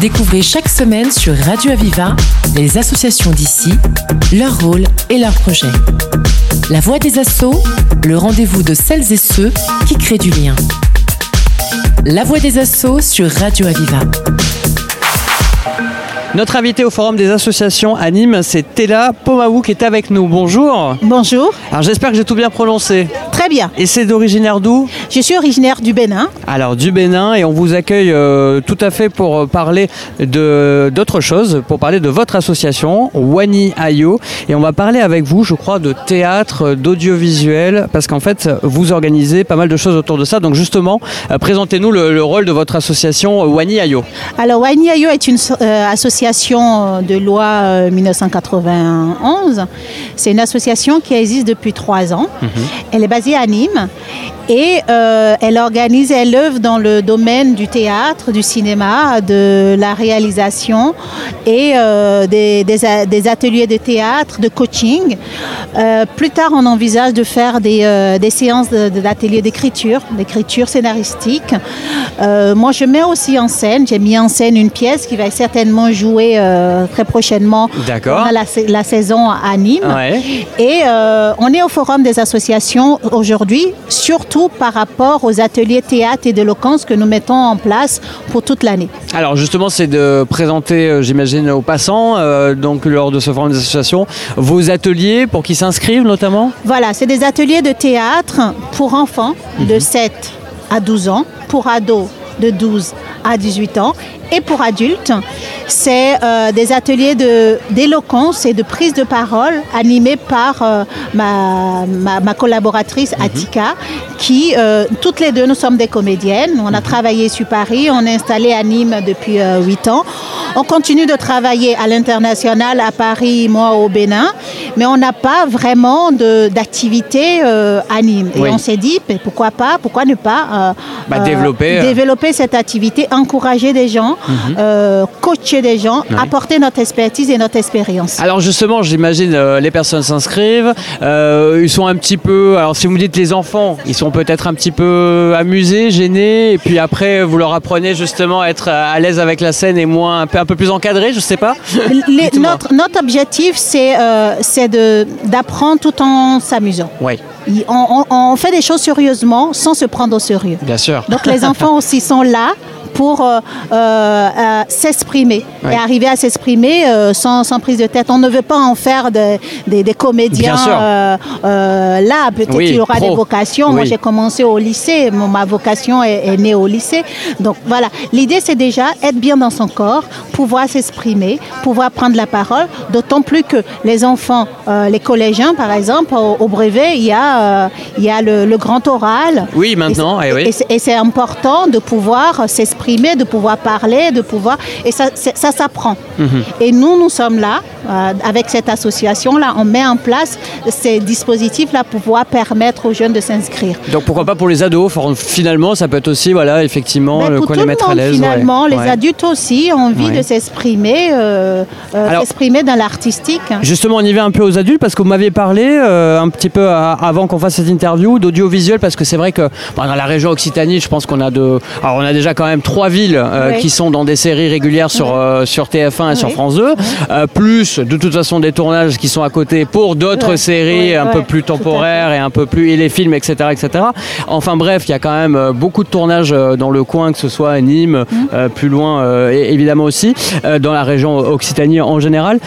Découvrez chaque semaine sur Radio Aviva les associations d'ici, leur rôle et leurs projets. La voix des assauts, le rendez-vous de celles et ceux qui créent du lien. La voix des assauts sur Radio Aviva. Notre invité au Forum des associations à Nîmes, c'est Tella Pomaou qui est avec nous. Bonjour. Bonjour. Alors j'espère que j'ai tout bien prononcé. Très bien. Et c'est d'originaire d'où Je suis originaire du Bénin. Alors du Bénin et on vous accueille euh, tout à fait pour euh, parler de d'autres choses, pour parler de votre association Wani Ayo et on va parler avec vous, je crois, de théâtre, d'audiovisuel parce qu'en fait vous organisez pas mal de choses autour de ça. Donc justement, euh, présentez-nous le, le rôle de votre association Wani Ayo. Alors, Wani Ayo est une euh, association de loi euh, 1991. C'est une association qui existe depuis trois ans. Elle est basée à Nîmes et euh, elle organise, elle œuvre dans le domaine du théâtre, du cinéma, de la réalisation et euh, des, des a- des ateliers de théâtre, de coaching. Euh, plus tard, on envisage de faire des, des séances de- de- d'ateliers d'écriture, d'écriture scénaristique. Moi, je mets aussi en scène, j'ai mis en scène une pièce qui va certainement jouer très prochainement D'accord. la, sa- la saison à Nîmes. Ouais. Et on est au Forum des associations aujourd'hui, surtout par rapport aux ateliers théâtre et d'éloquence que nous mettons en place pour toute l'année. Alors justement, c'est de présenter, euh, j'imagine, aux passants, euh, donc lors de ce forum des associations, vos ateliers pour qu'ils s'inscrivent notamment. Voilà, c'est des ateliers de théâtre pour enfants de 7 à 12 ans, pour ados de 12 à 18 ans et pour adultes. C'est euh, des ateliers de- d'éloquence et de prise de parole animés par euh, ma, ma- ma collaboratrice Atika, qui, euh, toutes les deux, nous sommes des comédiennes. On a travaillé sur Paris, on est installé à Nîmes depuis 8 ans. On continue de travailler à l'international, à Paris, moi au Bénin, mais on n'a pas vraiment d'activité euh, à Nîmes. Et Oui. on s'est dit, mais pourquoi pas, pourquoi ne pas euh, Bah, développer, euh. Mhm. développer cette activité, encourager des gens, euh, coacher des gens, apporter notre expertise et notre expérience. Alors justement, j'imagine euh, les personnes s'inscrivent, euh, ils sont un petit peu. Alors si vous me dites les enfants, ils sont peut-être un petit peu amusés, gênés, et puis après vous leur apprenez justement à être à l'aise avec la scène et moins un peu, un peu plus encadré, je sais pas. Les- notre, notre objectif, c'est euh, d'apprendre tout en s'amusant. Oui, on- on fait des choses sérieusement sans se prendre au sérieux. bien sûr. Donc les enfants aussi sont là pour euh, euh, s'exprimer Ouais. et arriver à s'exprimer euh, sans, sans prise de tête. On ne veut pas en faire de- des- des comédiens là. Peut-être Oui, qu'il y aura pro. des vocations. Moi, j'ai commencé au lycée. Mon- ma vocation est, est née au lycée. Donc voilà, l'idée c'est déjà être bien dans son corps, pouvoir s'exprimer, pouvoir prendre la parole. D'autant plus que les enfants, euh, les collégiens par exemple, au, au brevet, il y a, euh, il y a le, le grand oral. Oui, maintenant, Et eh c'est- oui. et c'est important de pouvoir s'exprimer, de pouvoir parler, de pouvoir. Et ça, ça s'apprend. Mhm. Et nous, nous sommes là, avec cette association-là, on met en place ces dispositifs-là pour pouvoir permettre aux jeunes de s'inscrire. Donc pourquoi pas pour les ados Finalement, ça peut être aussi, voilà, effectivement, Ben, le pour quoi tout les le mettre à monde, l'aise. ouais. finalement, les Ouais. adultes aussi ont envie Ouais. de s'exprimer, euh, euh, s'exprimer dans l'artistique. Justement, on y va un peu aux adultes parce que vous m'aviez parlé euh, un petit peu à- avant qu'on fasse cette interview d'audiovisuel parce que c'est vrai que dans la région Occitanie, je pense qu'on a de, alors on a déjà quand même trois villes euh, qui sont dans des séries régulières sur euh, sur TF1 et sur. France 2, euh, plus de toute façon des tournages qui sont à côté pour d'autres Ouais. séries Ouais, un ouais, peu plus temporaires et un peu plus et les films, etc., etc. Enfin bref, il y a quand même euh, beaucoup de tournages euh, dans le coin, que ce soit à Nîmes, Mm. euh, plus loin euh, évidemment aussi, euh, dans la région Occitanie en général.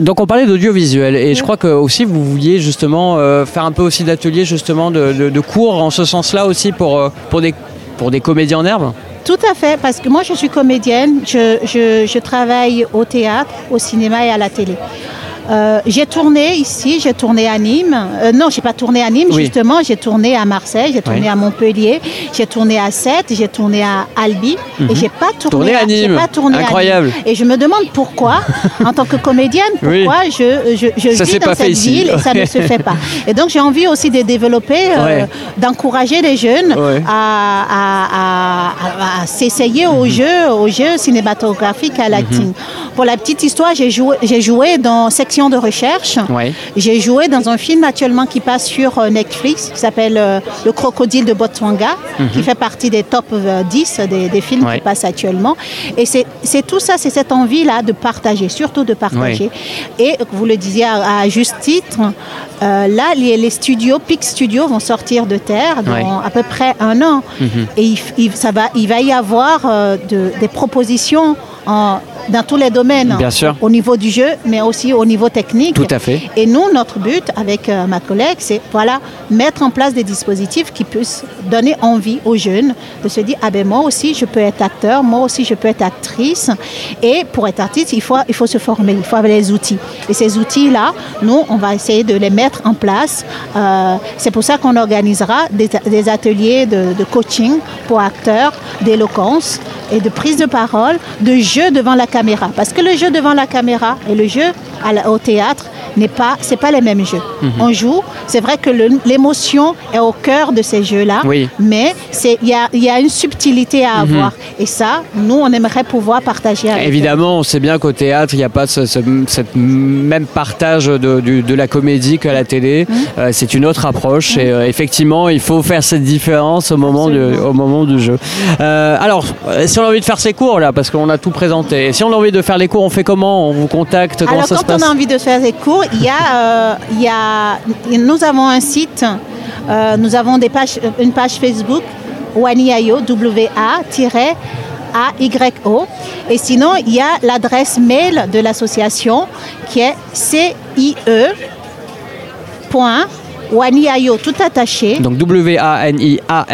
Donc on parlait d'audiovisuel et je crois que aussi vous vouliez justement faire un peu aussi d'ateliers justement de, de- de cours en ce sens-là aussi pour, pour, des, pour des comédiens en herbe. Tout à fait, parce que moi je suis comédienne, je, je- je travaille au théâtre, au cinéma et à la télé. Euh, j'ai tourné ici, j'ai tourné à Nîmes. Euh, non, j'ai pas tourné à Nîmes, Oui. justement. J'ai tourné à Marseille, j'ai tourné Oui. à Montpellier, j'ai tourné à Sète, j'ai tourné à Albi, et j'ai pas tourné, Tourné à Nîmes. pas tourné à Incroyable. Nîmes. Et je me demande pourquoi, en tant que comédienne, Oui. pourquoi je, je, je Ça vis dans cette ici. ville et ça ne se fait pas. Et donc j'ai envie aussi de développer, euh, Ouais. d'encourager les jeunes Ouais. à, à- à- à- à s'essayer au jeu, au jeu cinématographique à l'acting. Pour la petite histoire, j'ai joué, j'ai joué dans section de recherche. Ouais. J'ai joué dans un film actuellement qui passe sur euh, Netflix qui s'appelle euh, Le crocodile de Botswana, qui fait partie des top euh, 10 des, des films Ouais. qui passent actuellement. Et c'est tout ça, c'est cette envie-là de partager, surtout de partager. Et vous le disiez à, à juste titre, euh, là, les, les studios, Peak Studios vont sortir de terre dans à peu près un an. Et il, il- ça va, il va y avoir euh, de- des propositions en- dans tous les domaines. Bien sûr. Au niveau du jeu, mais aussi au niveau technique. Tout à fait. Et nous, notre but avec euh, ma collègue, c'est voilà, mettre en place des dispositifs qui puissent donner envie aux jeunes de se dire ah ben moi aussi je peux être acteur, moi aussi je peux être actrice. Et pour être artiste, il faut, il faut se former, il faut avoir les outils. Et ces outils-là, nous, on va essayer de les mettre en place. Euh, c'est pour ça qu'on organisera des, des ateliers de, de coaching pour acteurs, d'éloquence et de prise de parole, de jeu devant la Parce que le jeu devant la caméra et le jeu au théâtre n'est pas, c'est pas les mêmes jeux. Mhm. On joue, c'est vrai que l'émotion est au cœur de ces jeux-là, Oui. mais il y a, y a une subtilité à avoir. Et ça, nous, on aimerait pouvoir partager avec eux. Évidemment, on sait bien qu'au théâtre, il n'y a pas ce, ce- cette même partage de, du- de la comédie qu'à la télé. Mmh. Euh, c'est une autre approche et euh, effectivement, il faut faire cette différence au moment, du, au moment du jeu. Euh, alors, si on a envie de faire ses cours là, parce qu'on a tout présenté, si on a envie de faire les cours, on fait comment? On vous contacte Comment Alors, ça se quand on passe? a envie de faire des cours, il y a, euh, il y a, nous avons un site, euh, nous avons des pages, une page Facebook, Waniayo, W-A-A-Y-O. Et sinon, il y a l'adresse mail de l'association qui est CIE.waniayo, tout attaché, Donc W-A-N-I-A-Y-O.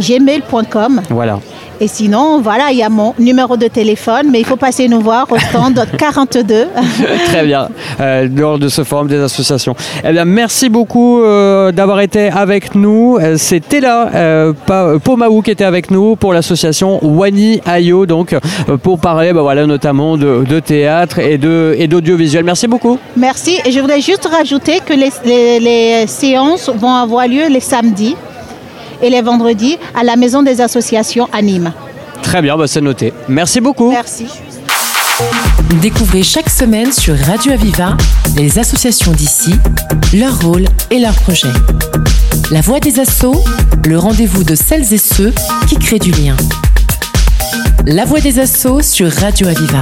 gmail.com. Voilà. Et sinon, voilà, il y a mon numéro de téléphone, mais il faut passer nous voir au stand 42. Très bien, euh, lors de ce forum des associations. Eh bien, merci beaucoup euh, d'avoir été avec nous. Euh, C'était là, euh, Pomaou qui était avec nous pour l'association Wani Ayo, donc euh, pour parler, bah, voilà, notamment de, de théâtre et d'audiovisuel. Merci beaucoup. Merci. Et je voudrais juste rajouter que les, les- les séances vont avoir lieu les samedis et les vendredis à la Maison des associations à Nîmes. Très bien, bah, c'est noté. Merci beaucoup. Merci. Découvrez chaque semaine sur Radio Aviva les associations d'ici, leur rôle et leurs projets. La voix des assauts, le rendez-vous de celles et ceux qui créent du lien. La voix des assauts sur Radio Aviva.